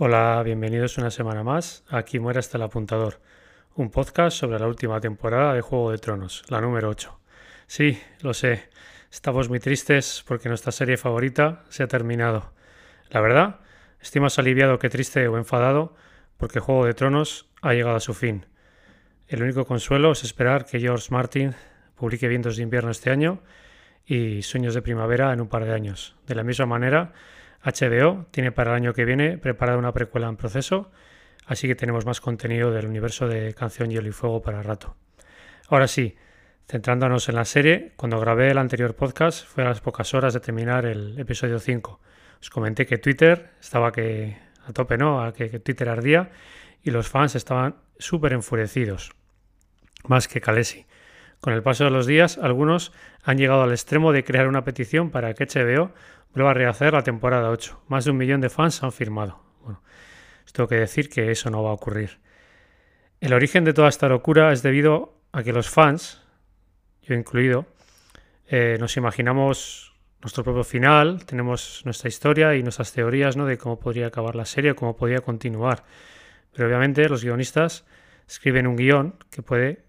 Hola, bienvenidos una semana más. Aquí muere hasta el apuntador, un podcast sobre la última temporada de Juego de Tronos, la número 8. Sí, lo sé, estamos muy tristes porque nuestra serie favorita se ha terminado. La verdad, estoy más aliviado que triste o enfadado porque Juego de Tronos ha llegado a su fin. El único consuelo es esperar que George Martin publique Vientos de invierno este año y Sueños de primavera en un par de años. De la misma manera, HBO tiene para el año que viene preparada una precuela en proceso, así que tenemos más contenido del universo de Canción Hielo y Fuego para rato. Ahora sí, centrándonos en la serie, cuando grabé el anterior podcast fue a las pocas horas de terminar el episodio 5. Os comenté que Twitter estaba que a tope, ¿no? A que, que Twitter ardía y los fans estaban súper enfurecidos, más que Calesi. Con el paso de los días, algunos han llegado al extremo de crear una petición para que HBO vuelva a rehacer la temporada 8. Más de un millón de fans han firmado. Bueno, tengo que decir que eso no va a ocurrir. El origen de toda esta locura es debido a que los fans, yo incluido, eh, nos imaginamos nuestro propio final, tenemos nuestra historia y nuestras teorías ¿no? de cómo podría acabar la serie, cómo podría continuar. Pero obviamente los guionistas escriben un guion que puede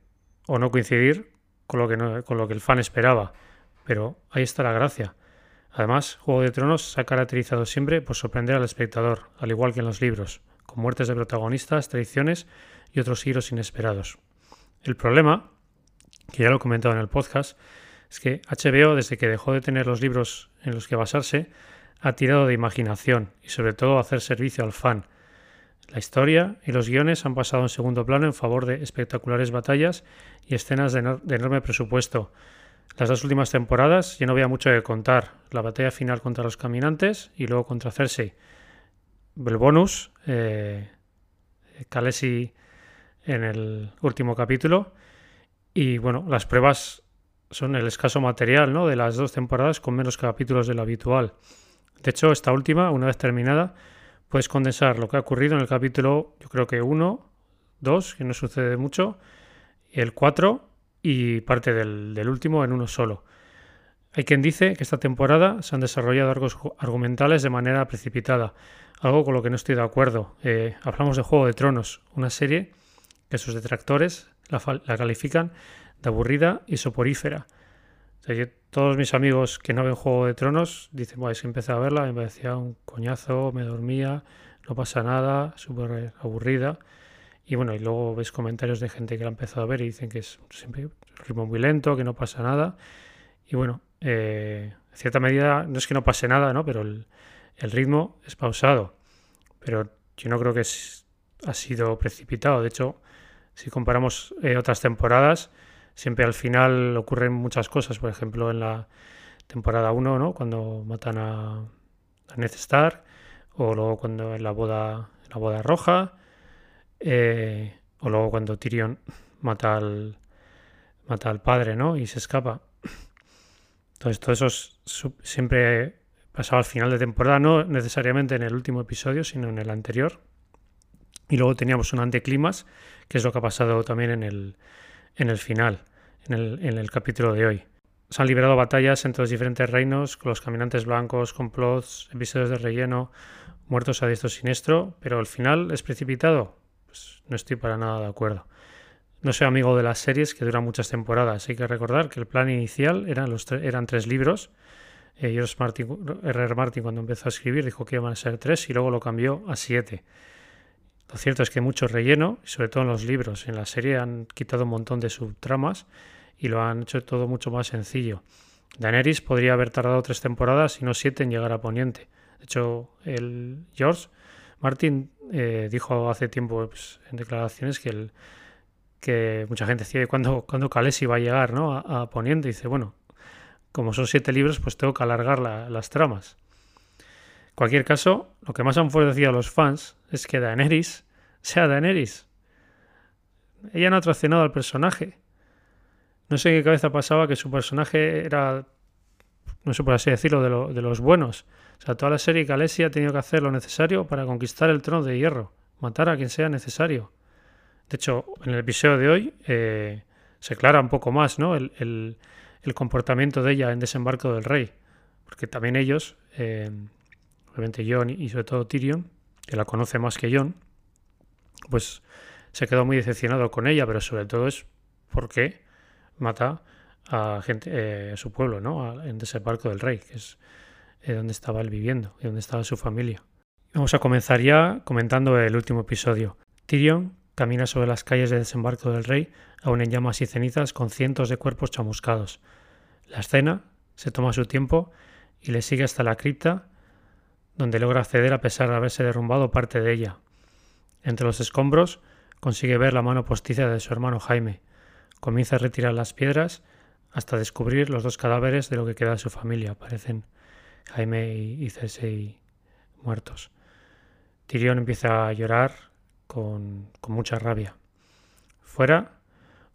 o no coincidir con lo que, con lo que el fan esperaba. Pero ahí está la gracia. Además, Juego de Tronos se ha caracterizado siempre por sorprender al espectador, al igual que en los libros, con muertes de protagonistas, traiciones y otros giros inesperados. El problema, que ya lo he comentado en el podcast, es que HBO, desde que dejó de tener los libros en los que basarse, ha tirado de imaginación y sobre todo hacer servicio al fan. La historia y los guiones han pasado en segundo plano en favor de espectaculares batallas y escenas de, enorme presupuesto, las dos últimas temporadas yo no había mucho que contar. La batalla final contra los caminantes y luego contra Cersei. El bonus, eh, en el último capítulo. Y bueno, las pruebas son el escaso material ¿no? de las dos temporadas con menos capítulos de lo habitual. De hecho, esta última, una vez terminada, puedes condensar lo que ha ocurrido en el capítulo, yo creo que 1, 2, que no sucede mucho, el 4 y parte del, último en uno solo. Hay quien dice que esta temporada se han desarrollado arcos argumentales de manera precipitada, algo con lo que no estoy de acuerdo. Eh, hablamos de Juego de Tronos, una serie que sus detractores la, califican de aburrida y soporífera. Todos mis amigos que no ven Juego de Tronos dicen, bueno, es que empecé a verla, me parecía un coñazo, me dormía, no pasa nada, súper aburrida. Y bueno, y luego ves comentarios de gente que la ha empezado a ver y dicen que es siempre un ritmo muy lento, que no pasa nada. Y bueno, eh, en cierta medida no es que no pase nada, ¿no? Pero el, ritmo es pausado. Pero yo no creo que ha sido precipitado. De hecho, si comparamos eh, otras temporadas, siempre al final ocurren muchas cosas. Por ejemplo, en la temporada 1, ¿no? Cuando matan a, a Ned o luego cuando en la boda, la boda roja, eh, o luego cuando Tyrion mata al, mata al padre, ¿no? Y se escapa. Entonces, todo eso siempre pasaba al final de temporada, no necesariamente en el último episodio, sino en el anterior. Y luego teníamos un anticlimas, que es lo que ha pasado también en el, en el final, en el, en el capítulo de hoy. Se han liberado batallas entre los diferentes reinos, con los caminantes blancos, complots, episodios de relleno, muertos a diestro siniestro, pero el final es precipitado. Pues no estoy para nada de acuerdo. No soy amigo de las series que duran muchas temporadas. Hay que recordar que el plan inicial eran, los eran tres libros. Eh, George Martin, cuando empezó a escribir, dijo que iban a ser tres y luego lo cambió a siete. Lo cierto es que mucho relleno, sobre todo en los libros. En la serie han quitado un montón de subtramas y lo han hecho todo mucho más sencillo. Daenerys podría haber tardado tres temporadas y no siete en llegar a Poniente. De hecho, el George Martin eh, dijo hace tiempo pues, en declaraciones que, mucha gente decía cuando, cuando Calesi va a llegar ¿no? a, Poniente. dice, bueno, como son siete libros, pues tengo que alargar las tramas. En cualquier caso, lo que más han enfurecido a los fans es que Daenerys sea Daenerys. Ella no ha traicionado al personaje. No sé qué cabeza pasaba que su personaje era, no sé por así decirlo, de, los buenos. O sea, toda la serie Khaleesi ha tenido que hacer lo necesario para conquistar el trono de hierro, matar a quien sea necesario. De hecho, en el episodio de hoy eh, se aclara un poco más ¿no? el, comportamiento de ella en desembarco del rey, porque también ellos, eh, obviamente Jon y sobre todo Tyrion, que la conoce más que John, pues se quedó muy decepcionado con ella, pero sobre todo es porque mata a gente, eh, su pueblo, ¿no? en desembarco del rey, que es eh, donde estaba él viviendo y donde estaba su familia. Vamos a comenzar ya comentando el último episodio. Tyrion camina sobre las calles de desembarco del rey, aún en llamas y cenizas, con cientos de cuerpos chamuscados. La escena se toma su tiempo y le sigue hasta la cripta, donde logra acceder a pesar de haberse derrumbado parte de ella. Entre los escombros consigue ver la mano postiza de su hermano Jaime. Comienza a retirar las piedras hasta descubrir los dos cadáveres de lo que queda de su familia. Parecen Jaime y Cersei muertos. Tyrion empieza a llorar con, con mucha rabia. Fuera,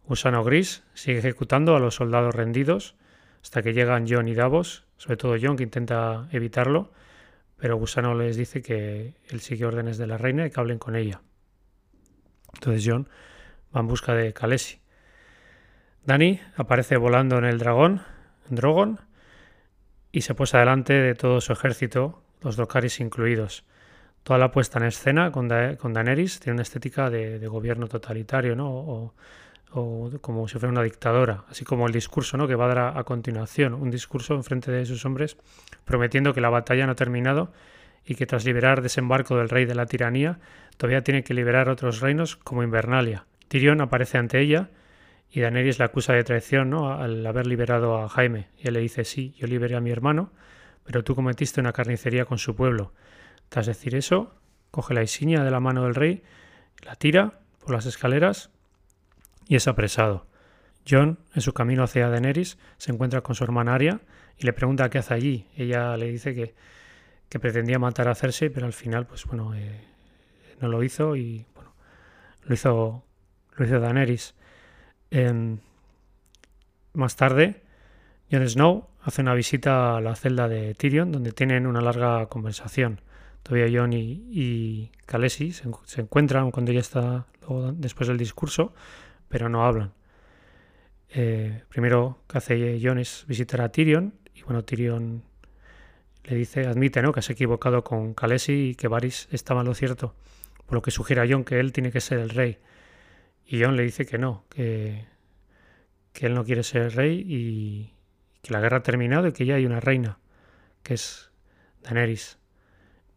Usano Gris sigue ejecutando a los soldados rendidos hasta que llegan John y Davos, sobre todo John que intenta evitarlo, pero Gusano les dice que él sigue órdenes de la reina y que hablen con ella. Entonces John va en busca de Khaleesi. Dani aparece volando en el dragón, en Drogon, y se posa delante de todo su ejército, los Docaris incluidos. Toda la puesta en escena con, Daenerys tiene una estética de, gobierno totalitario, ¿no? Como si fuera una dictadora, así como el discurso ¿no? que va a dar a, continuación, un discurso en frente de sus hombres prometiendo que la batalla no ha terminado y que tras liberar desembarco del rey de la tiranía, todavía tiene que liberar otros reinos como Invernalia. Tyrion aparece ante ella y Daenerys la acusa de traición ¿no? al haber liberado a Jaime. Y él le dice, sí, yo liberé a mi hermano, pero tú cometiste una carnicería con su pueblo. Tras decir eso, coge la insignia de la mano del rey, la tira por las escaleras y es apresado. John, en su camino hacia Daenerys, se encuentra con su hermana Arya y le pregunta qué hace allí. Ella le dice que, que pretendía matar a Cersei, pero al final, pues bueno, eh, no lo hizo y bueno, lo hizo, lo hizo Daenerys. Em, más tarde, Jon Snow hace una visita a la celda de Tyrion, donde tienen una larga conversación. Todavía Jon y, y se, encuentran cuando ya está después del discurso, pero no hablan. Eh, primero que hace Jon es visitar a Tyrion, y bueno, Tyrion le dice, admite ¿no? que se ha equivocado con Khaleesi y que Varys estaba en lo cierto, por lo que sugiere a Jon que él tiene que ser el rey. Y John le dice que no, que, que él no quiere ser el rey y que la guerra ha terminado y que ya hay una reina, que es Daenerys.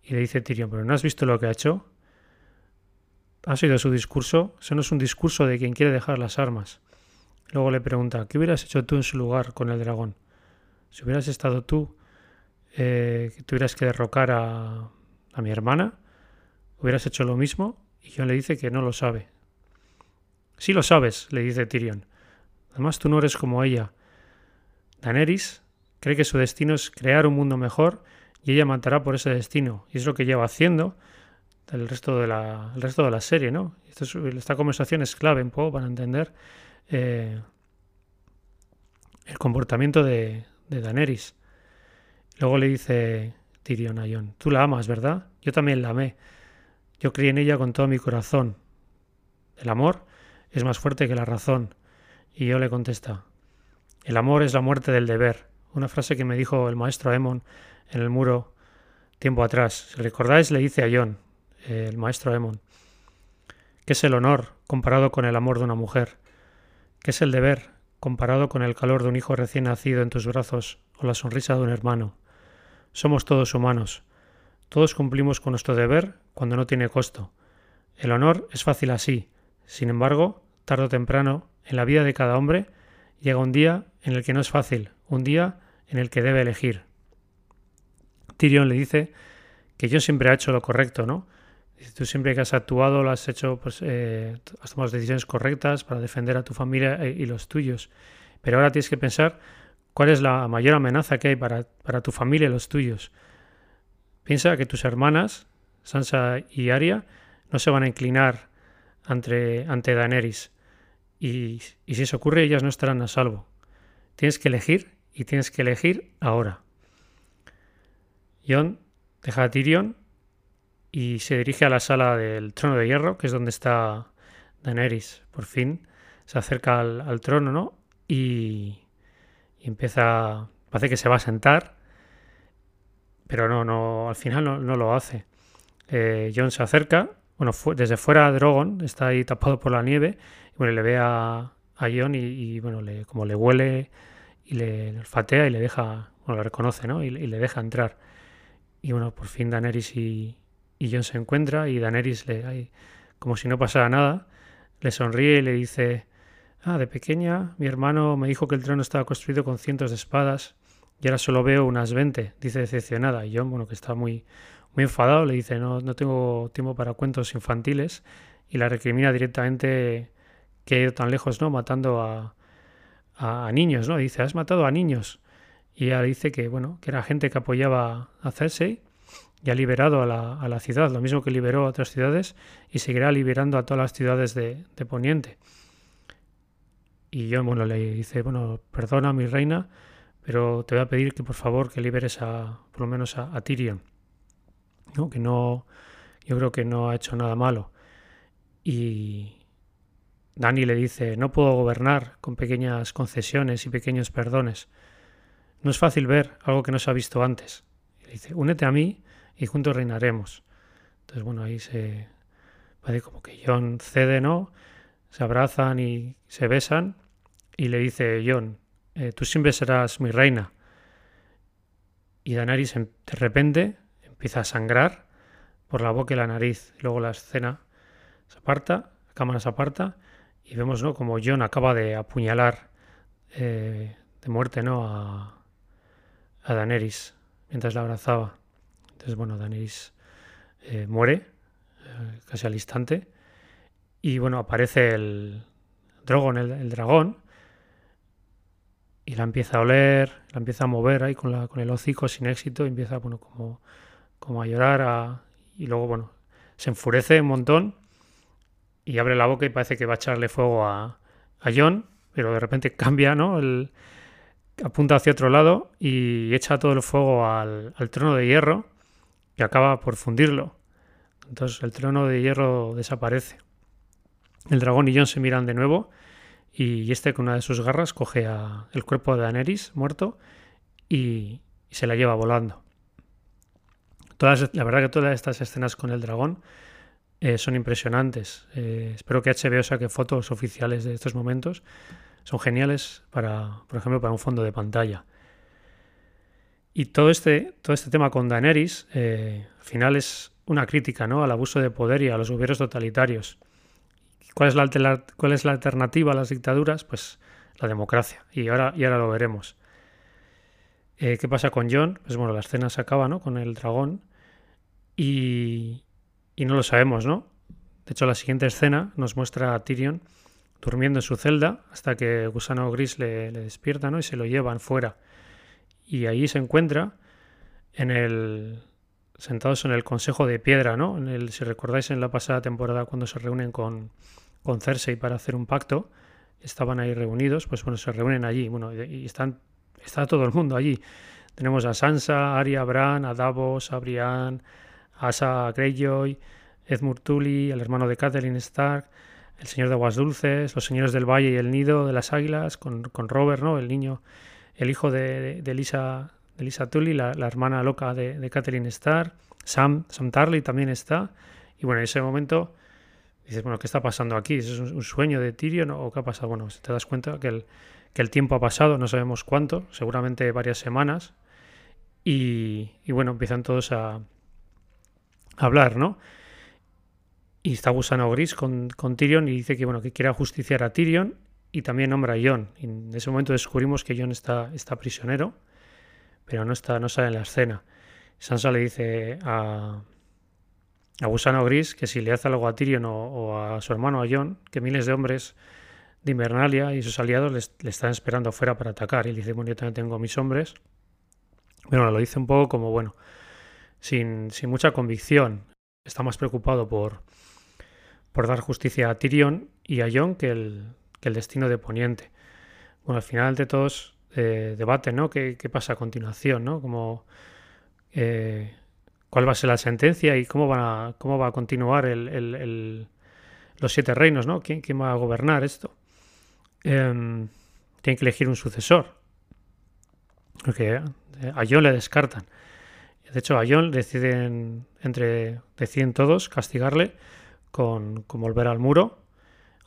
Y le dice Tyrion, pero ¿no has visto lo que ha hecho? ¿Has oído su discurso? Eso no es un discurso de quien quiere dejar las armas. Luego le pregunta, ¿qué hubieras hecho tú en su lugar con el dragón? Si hubieras estado tú, eh, que tuvieras que derrocar a, a mi hermana, ¿hubieras hecho lo mismo? Y John le dice que no lo sabe, Sí lo sabes, le dice Tyrion. Además tú no eres como ella. Daenerys cree que su destino es crear un mundo mejor y ella matará por ese destino. Y es lo que lleva haciendo el resto de la, el resto de la serie, ¿no? esta conversación es clave un para entender eh, el comportamiento de, de Daenerys. Luego le dice Tyrion a Jon, tú la amas, ¿verdad? Yo también la amé. Yo creí en ella con todo mi corazón. El amor es más fuerte que la razón. Y yo le contesta, el amor es la muerte del deber, una frase que me dijo el maestro Emon en el muro tiempo atrás. Si recordáis, le dice a John, el maestro Emon, ¿qué es el honor comparado con el amor de una mujer? ¿Qué es el deber comparado con el calor de un hijo recién nacido en tus brazos o la sonrisa de un hermano? Somos todos humanos. Todos cumplimos con nuestro deber cuando no tiene costo. El honor es fácil así, sin embargo, tarde o temprano, en la vida de cada hombre, llega un día en el que no es fácil, un día en el que debe elegir. Tyrion le dice que yo siempre ha hecho lo correcto, ¿no? Tú siempre que has actuado lo has hecho, pues, eh, has tomado decisiones correctas para defender a tu familia e, y los tuyos. Pero ahora tienes que pensar cuál es la mayor amenaza que hay para, para tu familia y los tuyos. Piensa que tus hermanas, Sansa y Arya, no se van a inclinar ante, ante Daenerys. Y, y si eso ocurre, ellas no estarán a salvo. Tienes que elegir y tienes que elegir ahora. Jon deja a Tyrion y se dirige a la sala del trono de hierro, que es donde está Daenerys. Por fin se acerca al, trono, ¿no? Y, y, empieza. Parece que se va a sentar, pero no, no, al final no, lo hace. eh, John se acerca, bueno, desde fuera Drogon está ahí tapado por la nieve, y bueno, le ve a, a John y, bueno, le, como le huele y le olfatea y le deja, bueno, lo reconoce, ¿no? Y, le deja entrar. Y bueno, por fin Daenerys y, y John se encuentra y Daenerys le, como si no pasara nada, le sonríe y le dice, ah, de pequeña mi hermano me dijo que el trono estaba construido con cientos de espadas y ahora solo veo unas 20, dice decepcionada. Y John, bueno, que está muy, muy enfadado, le dice, no, no tengo tiempo para cuentos infantiles y la recrimina directamente que ha ido tan lejos, ¿no? Matando a, a, niños, ¿no? Dice, has matado a niños. Y ella dice que, bueno, que era gente que apoyaba a Cersei y ha liberado a la, a la, ciudad, lo mismo que liberó a otras ciudades y seguirá liberando a todas las ciudades de, de Poniente. Y yo, bueno, le dice, bueno, perdona, mi reina, pero te voy a pedir que por favor que liberes a, por lo menos a, a Tyrion, ¿no? Que no, yo creo que no ha hecho nada malo. Y Dani le dice, no puedo gobernar con pequeñas concesiones y pequeños perdones. No es fácil ver algo que no se ha visto antes. Y le dice, únete a mí y juntos reinaremos. Entonces, bueno, ahí se parece como que John cede, ¿no? Se abrazan y se besan y le dice John, eh, tú siempre serás mi reina. Y Daenerys de repente empieza a sangrar por la boca y la nariz. Luego la escena se aparta, la cámara se aparta y vemos ¿no? como John acaba de apuñalar eh, de muerte ¿no? a, a Daenerys mientras la abrazaba. Entonces, bueno, Daenerys eh, muere eh, casi al instante. Y bueno, aparece el Drogon, el, dragón, y la empieza a oler, la empieza a mover ahí con, el hocico sin éxito, y empieza, bueno, como, como a llorar, y luego, bueno, se enfurece un montón y abre la boca y parece que va a echarle fuego a, a John, pero de repente cambia, ¿no? El, apunta hacia otro lado y echa todo el fuego al trono de hierro y acaba por fundirlo. Entonces el trono de hierro desaparece. El dragón y Jon se miran de nuevo y este con una de sus garras coge el cuerpo de Daenerys muerto y, se la lleva volando. Todas, la verdad que todas estas escenas con el dragón eh, son impresionantes. Eh, espero que HBO saque fotos oficiales de estos momentos. Son geniales para, por ejemplo, para un fondo de pantalla. Y todo este, todo este tema con Daenerys, eh, al final es una crítica ¿no? al abuso de poder y a los gobiernos totalitarios. ¿Cuál es, la, ¿Cuál es la alternativa a las dictaduras? Pues la democracia. Y ahora, y ahora lo veremos. Eh, ¿Qué pasa con John? Pues bueno, la escena se acaba ¿no? con el dragón y, y no lo sabemos, ¿no? De hecho, la siguiente escena nos muestra a Tyrion durmiendo en su celda hasta que Gusano Gris le, le despierta ¿no? y se lo llevan fuera y ahí se encuentra en el sentados en el Consejo de Piedra, ¿no? En el, si recordáis en la pasada temporada cuando se reúnen con, con Cersei para hacer un pacto, estaban ahí reunidos, pues bueno, se reúnen allí, bueno, y están, está todo el mundo allí. Tenemos a Sansa, Arya, Bran, a Davos, a Brian, a Asa Greyjoy, Edmund Tully, el hermano de Catelyn Stark, el señor de Aguas Dulces, los señores del Valle y el Nido de las Águilas, con, con Robert, ¿no? El niño el hijo de, de, Lisa, de Lisa Tully, la, hermana loca de, de Catherine Starr, Sam, Sam Tarley también está. Y bueno, en ese momento dices, bueno, ¿qué está pasando aquí? ¿Es un, sueño de Tyrion o qué ha pasado? Bueno, te das cuenta que el, tiempo ha pasado, no sabemos cuánto, seguramente varias semanas. Y, bueno, empiezan todos a, hablar, ¿no? Y está Gusano Gris con, con, Tyrion y dice que, bueno, que quiere justiciar a Tyrion y también nombra a John. Y en ese momento descubrimos que John está, está prisionero, pero no, está, no sale en la escena. Sansa le dice a, a Gusano Gris que si le hace algo a Tyrion o, a su hermano, a John, que miles de hombres de Invernalia y sus aliados le, están esperando afuera para atacar. Y le dice, bueno, yo también tengo mis hombres. Bueno, lo dice un poco como, bueno, sin, sin mucha convicción. Está más preocupado por, por dar justicia a Tyrion y a John que el, que el destino de Poniente. Bueno, al final de todos eh, debate, ¿no? ¿Qué, pasa a continuación, ¿no? Como, eh, ¿Cuál va a ser la sentencia y cómo va a, cómo va a continuar el, los siete reinos, ¿no? ¿Quién, ¿Quién, va a gobernar esto? Eh, tienen que elegir un sucesor. Porque a John le descartan. De hecho, a Jon deciden, entre, deciden todos castigarle con, volver al muro,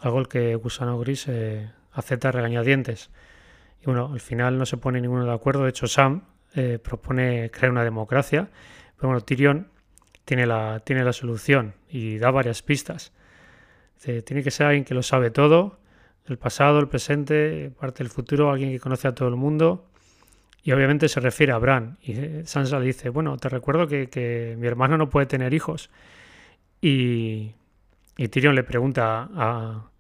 algo el que Gusano Gris eh, acepta regañadientes. Y bueno, al final no se pone ninguno de acuerdo. De hecho, Sam eh, propone crear una democracia. Pero bueno, Tyrion tiene la, tiene la solución y da varias pistas. tiene que ser alguien que lo sabe todo, el pasado, el presente, parte del futuro, alguien que conoce a todo el mundo. Y obviamente se refiere a Bran. Y eh, Sansa le dice, bueno, te recuerdo que, mi hermano no puede tener hijos. Y, y Tyrion le pregunta a,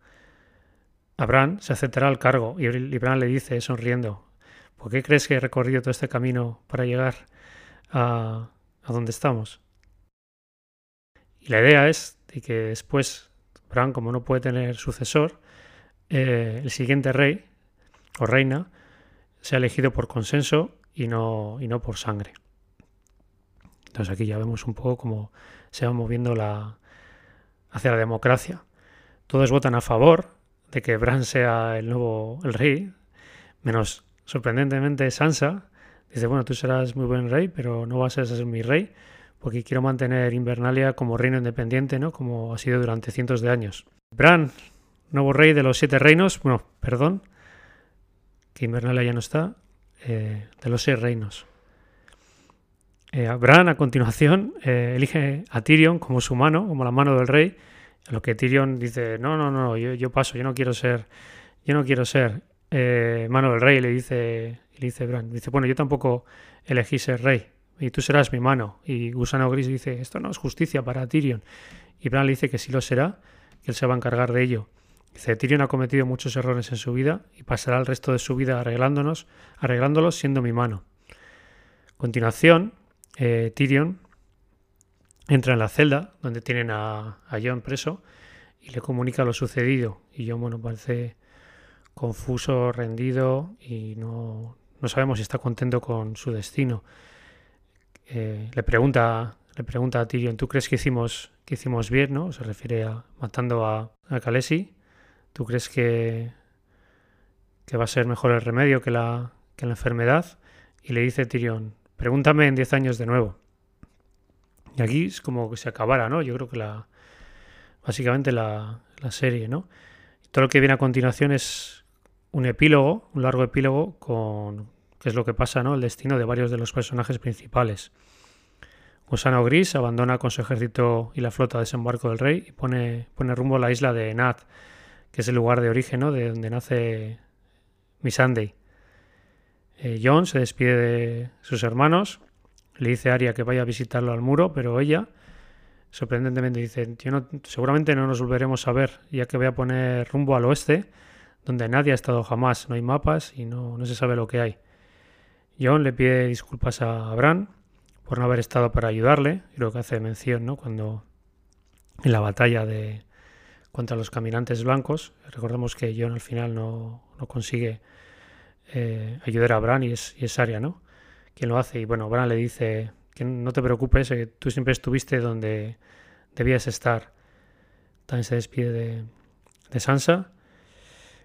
Abraham se aceptará el cargo y Abraham le dice, sonriendo, ¿por qué crees que he recorrido todo este camino para llegar a, donde estamos? Y la idea es de que después Abraham, como no puede tener sucesor, eh, el siguiente rey o reina sea elegido por consenso y no, y no por sangre. Entonces aquí ya vemos un poco cómo se va moviendo la, hacia la democracia. Todos votan a favor, de que Bran sea el nuevo el rey, menos sorprendentemente Sansa dice, bueno, tú serás muy buen rey, pero no vas a ser mi rey, porque quiero mantener Invernalia como reino independiente, ¿no? Como ha sido durante cientos de años. Bran, nuevo rey de los siete reinos, bueno, perdón, que Invernalia ya no está, eh, de los seis reinos. Eh, Bran, a continuación, eh, elige a Tyrion como su mano, como la mano del rey, a lo que Tyrion dice, no, no, no, yo, yo paso, yo no quiero ser, yo no quiero ser eh, mano del rey, le dice, le dice Bran. Dice, bueno, yo tampoco elegí ser rey, y tú serás mi mano. Y Gusano Gris dice, esto no es justicia para Tyrion. Y Bran le dice que sí lo será, que él se va a encargar de ello. Dice, Tyrion ha cometido muchos errores en su vida y pasará el resto de su vida arreglándonos, arreglándolos siendo mi mano. A continuación, eh, Tyrion entra en la celda donde tienen a, John preso y le comunica lo sucedido. Y John, bueno, parece confuso, rendido y no, sabemos si está contento con su destino. Eh, le pregunta le pregunta a Tyrion, ¿tú crees que hicimos, que hicimos bien? ¿no? Se refiere a matando a, a Khaleesi. ¿Tú crees que, que va a ser mejor el remedio que la, que la enfermedad? Y le dice Tyrion, pregúntame en 10 años de nuevo. Y aquí es como que se acabara, ¿no? Yo creo que la. Básicamente la, serie, ¿no? todo lo que viene a continuación es un epílogo, un largo epílogo con qué es lo que pasa, ¿no? El destino de varios de los personajes principales. Gusano Gris abandona con su ejército y la flota de desembarco del rey y pone, pone rumbo a la isla de Nat, que es el lugar de origen, ¿no? De donde nace Missandei. Eh, John se despide de sus hermanos le dice a Aria que vaya a visitarlo al muro, pero ella, sorprendentemente, dice, seguramente no nos volveremos a ver, ya que voy a poner rumbo al oeste, donde nadie ha estado jamás, no hay mapas y no, no se sabe lo que hay. John le pide disculpas a Bran por no haber estado para ayudarle, creo que hace mención, ¿no? Cuando en la batalla de contra los caminantes blancos, recordemos que John al final no, consigue eh, ayudar a Bran y es, y ¿no? quien lo hace. Y bueno, Bran le dice que no te preocupes, que tú siempre estuviste donde debías estar. También se despide de, Sansa.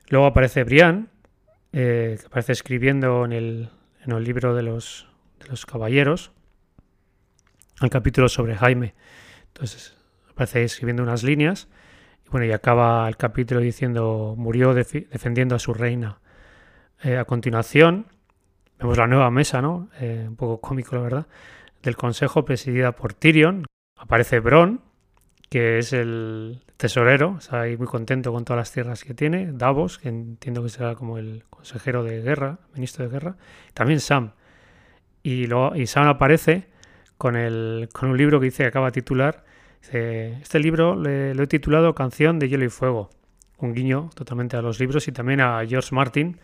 Luego aparece Brian, eh, que aparece escribiendo en el, libro de los, de los caballeros, el capítulo sobre Jaime. Entonces aparece escribiendo unas líneas. Y bueno, y acaba el capítulo diciendo, murió defendiendo a su reina. Eh, a continuación, Vemos la nueva mesa, ¿no? Eh, un poco cómico, la verdad, del consejo presidida por Tyrion. Aparece Bron, que es el tesorero, ahí muy contento con todas las tierras que tiene. Davos, que entiendo que será como el consejero de guerra, ministro de guerra. También Sam. Y, luego, Sam aparece con, el, con un libro que dice que acaba de titular. este libro le, lo he titulado Canción de Hielo y Fuego. Un guiño totalmente a los libros y también a George Martin,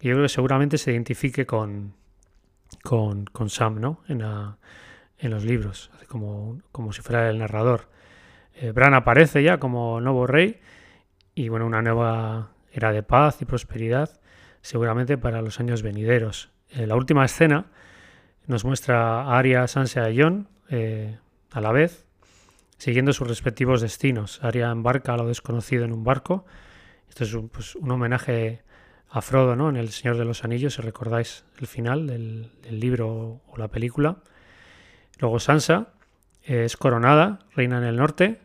yo creo que seguramente se identifique con, con, Sam, ¿no? En, en los libros, como, como si fuera el narrador. Eh, Bran aparece ya como nuevo rey y bueno, una nueva era de paz y prosperidad, seguramente para los años venideros. En eh, la última escena nos muestra a Arya, Sansa y Jon eh, a la vez, siguiendo sus respectivos destinos. Arya embarca a lo desconocido en un barco. Esto es un, pues, un homenaje a Frodo, ¿no? En El Señor de los Anillos, si recordáis el final del, libro o la película. Luego Sansa es coronada, reina en el norte,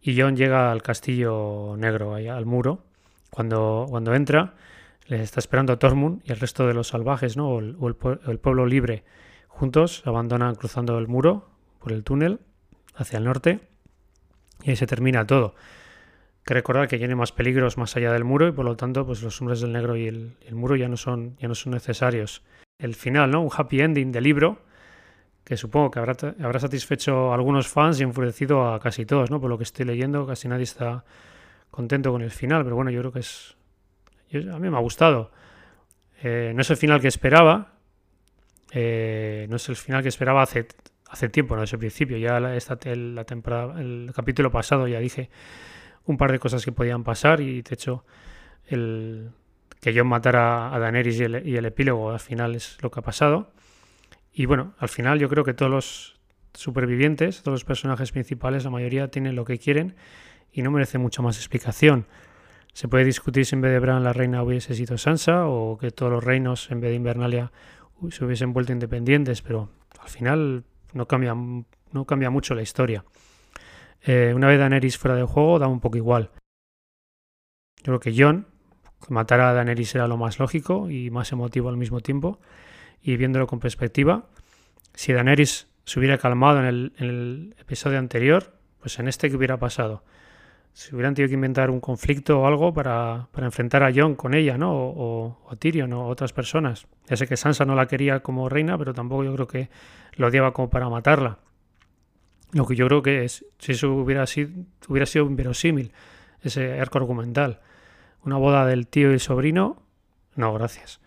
y Jon llega al castillo negro, al muro. Cuando, cuando entra, le está esperando a Tormund y el resto de los salvajes, ¿no? o, el, el pueblo libre, juntos abandonan cruzando el muro por el túnel hacia el norte y ahí se termina todo. Que recordar que tiene más peligros más allá del muro y por lo tanto pues los hombres del negro y el, muro ya no, son, ya no son necesarios. El final, ¿no? Un happy ending del libro que supongo que habrá, habrá satisfecho a algunos fans y enfurecido a casi todos, ¿no? Por lo que estoy leyendo, casi nadie está contento con el final, pero bueno, yo creo que es... a mí me ha gustado. Eh, no es el final que esperaba, eh, no es el final que esperaba hace, hace tiempo, no desde el principio. Ya esta, la temporada, el capítulo pasado ya dije un par de cosas que podían pasar y de hecho el que John matara a Daenerys y el, y el epílogo al final es lo que ha pasado. Y bueno, al final yo creo que todos los supervivientes, todos los personajes principales, la mayoría tienen lo que quieren y no merece mucha más explicación. Se puede discutir si en vez de Bran la reina hubiese sido Sansa o que todos los reinos en vez de Invernalia se hubiesen vuelto independientes, pero al final no cambia, no cambia mucho la historia. Eh, una vez Daenerys fuera del juego, da un poco igual. Yo creo que Jon, matar a Daenerys era lo más lógico y más emotivo al mismo tiempo. Y viéndolo con perspectiva, si Daenerys se hubiera calmado en el, episodio anterior, pues en este, ¿qué hubiera pasado? si hubieran tenido que inventar un conflicto o algo para, para enfrentar a Jon con ella, ¿no? O, o, Tyrion o otras personas. Ya sé que Sansa no la quería como reina, pero tampoco yo creo que lo odiaba como para matarla. Lo que yo creo que es, si eso hubiera sido, hubiera sido inverosímil, ese arco argumental. Una boda del tío y sobrino, no, gracias.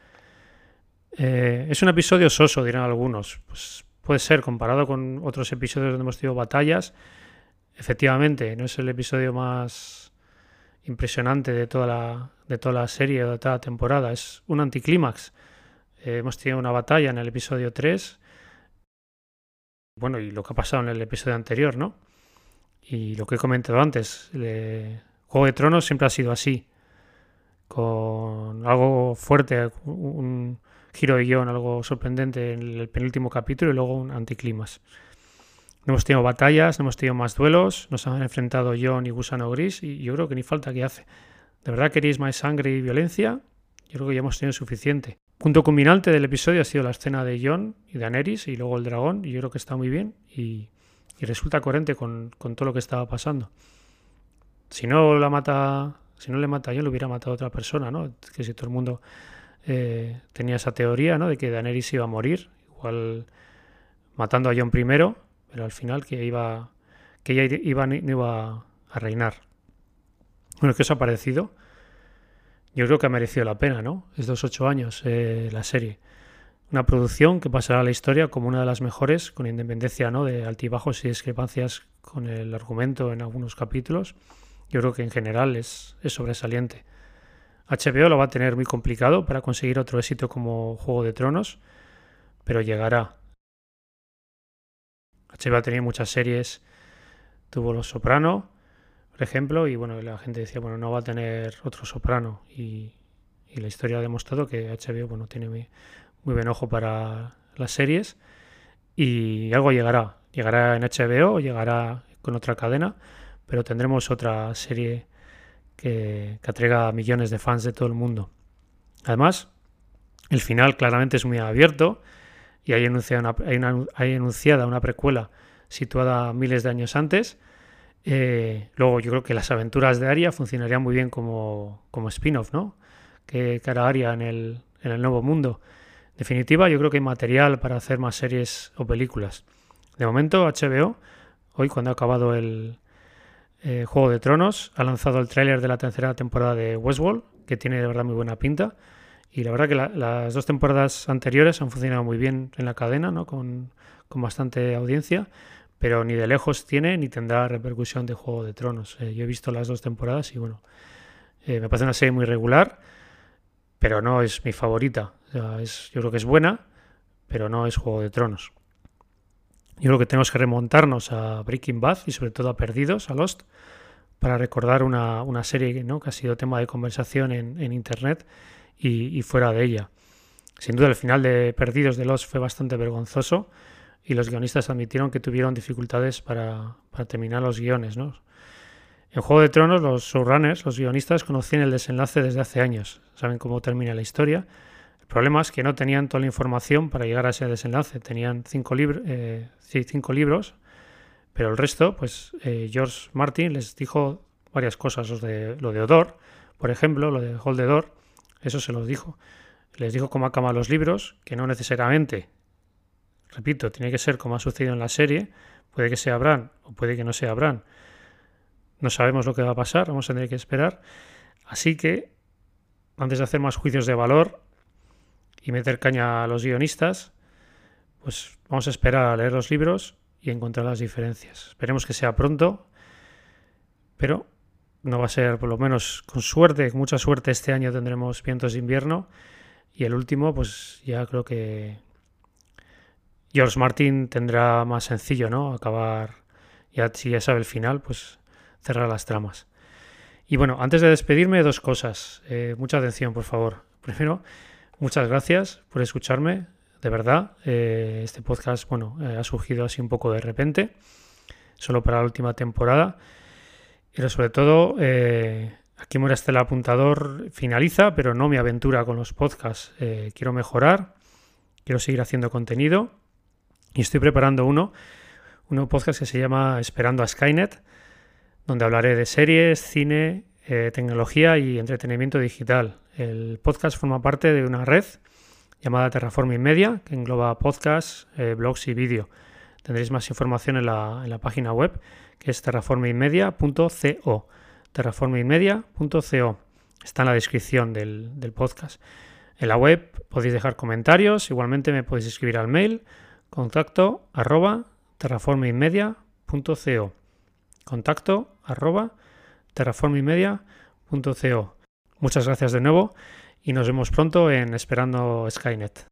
Eh, es un episodio soso, dirán algunos. Pues puede ser, comparado con otros episodios donde hemos tenido batallas, Efectivamente, no es el episodio más impresionante de toda la, de toda la serie o de toda la temporada. Es un anticlímax. Eh, hemos tenido una batalla en el episodio 3. Bueno, y lo que ha pasado en el episodio anterior, ¿no? Y lo que he comentado antes, Juego de Tronos siempre ha sido así. Con algo fuerte, un giro de guion, algo sorprendente en el penúltimo capítulo y luego un anticlímax. No hemos tenido batallas, no hemos tenido más duelos, nos han enfrentado John y Gusano Gris y yo creo que ni falta que hace. ¿De verdad queréis más sangre y violencia? Yo creo que ya hemos tenido suficiente. Punto culminante del episodio ha sido la escena de John y de Aneris y luego el dragón y yo creo que está muy bien y, y resulta coherente con, todo lo que estaba pasando. Si no la mata, si no le mata a John, lo hubiera matado a otra persona, ¿no? Que si todo el mundo eh, tenía esa teoría, ¿no? De que Daenerys iba a morir, igual matando a John primero pero al final que iba que ella iba, iba a reinar. Bueno, ¿qué os ha parecido? Yo creo que ha merecido la pena, ¿no? Estos ocho años eh, la serie. Una producción que pasará a la historia como una de las mejores, con independencia ¿no? de altibajos y discrepancias con el argumento en algunos capítulos. Yo creo que en general es, es sobresaliente. HBO lo va a tener muy complicado para conseguir otro éxito como Juego de Tronos, pero llegará. HBO ha tenido muchas series, tuvo Los Soprano, ejemplo, y bueno, la gente decía, bueno, no va a tener otro Soprano, y, y la historia ha demostrado que HBO, bueno, tiene muy, muy buen ojo para las series, y algo llegará, llegará en HBO llegará con otra cadena, pero tendremos otra serie que, que a millones de fans de todo el mundo. Además, el final claramente es muy abierto, y hay anunciada una, hay una, hay anunciada una precuela situada miles de años antes. Eh, luego yo creo que las aventuras de Aria funcionarían muy bien como, como spin-off, ¿no? Que, hará Aria en el, en el nuevo mundo. En definitiva, yo creo que hay material para hacer más series o películas. De momento, HBO, hoy cuando ha acabado el eh, Juego de Tronos, ha lanzado el tráiler de la tercera temporada de Westworld, que tiene de verdad muy buena pinta. Y la verdad que la, las dos temporadas anteriores han funcionado muy bien en la cadena, ¿no? con, con bastante audiencia, pero ni de lejos tiene ni tendrá repercusión de Juego de Tronos. Eh, yo he visto las dos temporadas y bueno, eh, me parece una serie muy regular, pero no es mi favorita. O es, yo creo que es buena, pero no es Juego de Tronos. Yo creo que tenemos que remontarnos a Breaking Bad y sobre todo a Perdidos, a Lost, para recordar una, una serie ¿no? que ha sido tema de conversación en, Internet y, fuera de ella. Sin duda el final de Perdidos de Lost fue bastante vergonzoso y los guionistas admitieron que tuvieron dificultades para, terminar los guiones. ¿no? En Juego de Tronos, los showrunners, los guionistas, conocían el desenlace desde hace años, saben cómo termina la historia. El problema es que no tenían toda la información para llegar a ese desenlace. Tenían cinco, eh, cinco libros, pero el resto, pues eh, George Martin les dijo varias cosas. De, lo de Odor, por ejemplo, lo de Hold the Door, eso se los dijo. Les dijo cómo acaban los libros, que no necesariamente, repito, tiene que ser como ha sucedido en la serie. Puede que sea Bran o puede que no sea Bran. No sabemos lo que va a pasar, vamos a tener que esperar. Así que, antes de hacer más juicios de valor y meter caña a los guionistas, pues vamos a esperar a leer los libros y encontrar las diferencias. Esperemos que sea pronto, pero no va a ser, por lo menos con suerte, con mucha suerte, este año tendremos vientos de invierno y el último, pues ya creo que George Martin tendrá más sencillo, ¿no? Acabar, ya si ya sabe el final, pues cerrar las tramas. Y bueno, antes de despedirme, dos cosas. Eh, mucha atención, por favor. Primero, muchas gracias por escucharme. De verdad, eh, este podcast, bueno, eh, ha surgido así un poco de repente, solo para la última temporada. Pero sobre todo, aquí muere el Apuntador finaliza, pero no mi aventura con los podcasts. quiero mejorar, quiero seguir haciendo contenido y estoy preparando uno, un podcast que se llama Esperando a Skynet donde hablaré de series, cine, eh, tecnología y entretenimiento digital. El podcast forma parte de una red llamada Terraforming Media, que engloba podcasts, eh, blogs y vídeo. Tendréis más información en la, página web, que es terraformingmedia.co. terraformingmedia.co. Está en la descripción del, del podcast. En la web podéis dejar comentarios, igualmente me podéis escribir al mail contacto arroba terraformingmedia.co contacto arroba terraformimedia.co. Muchas gracias de nuevo y nos vemos pronto en Esperando Skynet.